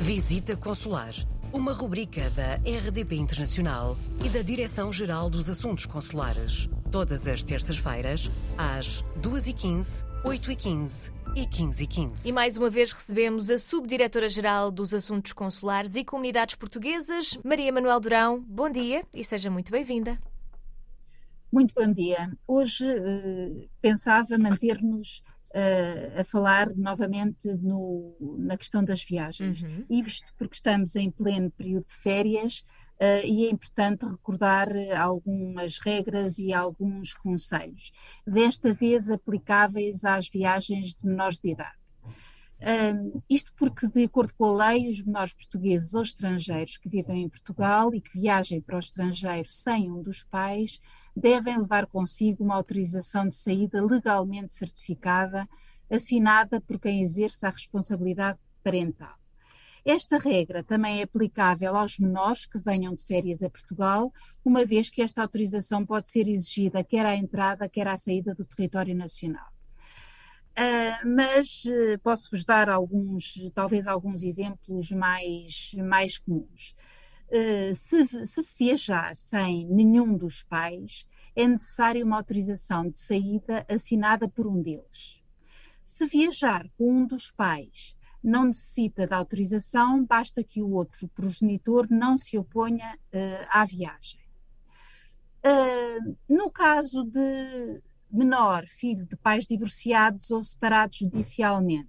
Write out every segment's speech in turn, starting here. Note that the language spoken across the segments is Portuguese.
Visita Consular, uma rubrica da RDP Internacional e da Direção-Geral dos Assuntos Consulares. Todas as terças-feiras, às 2h15, 8h15 e 15h15. E mais uma vez recebemos a Subdiretora-Geral dos Assuntos Consulares e Comunidades Portuguesas, Maria Manuel Durão. Bom dia e seja muito bem-vinda. Muito bom dia. Hoje uh, pensava manter-nos uh, a falar novamente no, na questão das viagens. Uhum. Isto porque estamos em pleno período de férias uh, e é importante recordar algumas regras e alguns conselhos, desta vez aplicáveis às viagens de menores de idade. Um, isto porque, de acordo com a lei, os menores portugueses ou estrangeiros que vivem em Portugal e que viajem para o estrangeiro sem um dos pais devem levar consigo uma autorização de saída legalmente certificada, assinada por quem exerce a responsabilidade parental. Esta regra também é aplicável aos menores que venham de férias a Portugal, uma vez que esta autorização pode ser exigida quer à entrada, quer à saída do território nacional. Uh, mas uh, posso-vos dar alguns, talvez alguns exemplos mais, mais comuns. Uh, se, se, se viajar sem nenhum dos pais, é necessária uma autorização de saída assinada por um deles. Se viajar com um dos pais não necessita da autorização, basta que o outro progenitor não se oponha à viagem. no caso de menor, filho de pais divorciados ou separados judicialmente.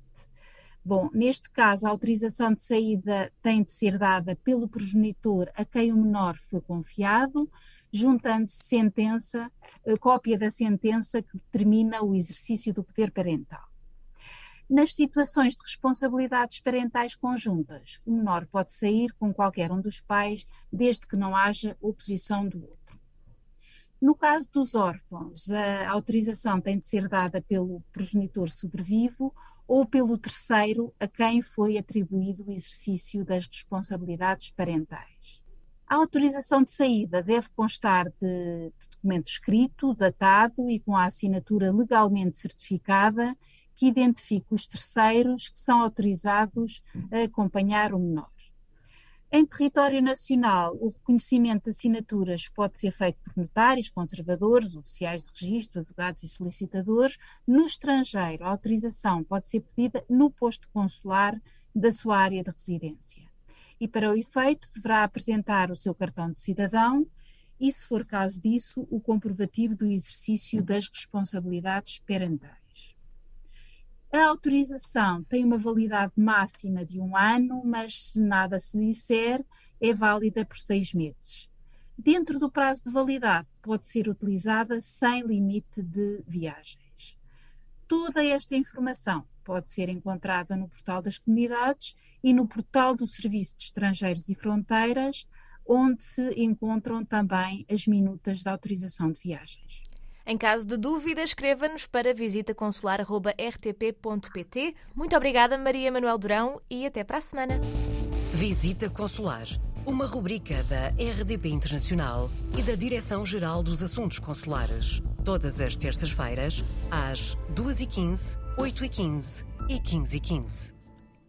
Bom, neste caso, a autorização de saída tem de ser dada pelo progenitor a quem o menor foi confiado, juntando-se sentença, eh, cópia da sentença que determina o exercício do poder parental. Nas situações de responsabilidades parentais conjuntas, o menor pode sair com qualquer um dos pais, desde que não haja oposição do outro. No caso dos órfãos, a autorização tem de ser dada pelo progenitor sobrevivo ou pelo terceiro a quem foi atribuído o exercício das responsabilidades parentais. A autorização de saída deve constar de, de documento escrito, datado e com a assinatura legalmente certificada que identifique os terceiros que são autorizados a acompanhar o menor. Em território nacional, o reconhecimento de assinaturas pode ser feito por notários, conservadores, oficiais de registro, advogados e solicitadores. No estrangeiro, a autorização pode ser pedida no posto consular da sua área de residência. E para o efeito, deverá apresentar o seu cartão de cidadão e, se for caso disso, o comprovativo do exercício das responsabilidades parentais. A autorização tem uma validade máxima de um ano, mas se nada se disser, é válida por seis meses. Dentro do prazo de validade, pode ser utilizada sem limite de viagens. Toda esta informação pode ser encontrada no portal das comunidades e no portal do Serviço de Estrangeiros e Fronteiras, onde se encontram também as minutas de autorização de viagens. Em caso de dúvida, escreva-nos para visitaconsular.rtp.pt. Muito obrigada, Maria Manuel Durão, e até para a semana. Visita Consular, uma rubrica da RDP Internacional e da Direção-Geral dos Assuntos Consulares. Todas as terças-feiras, às 2h15, 8h15 e 15h15.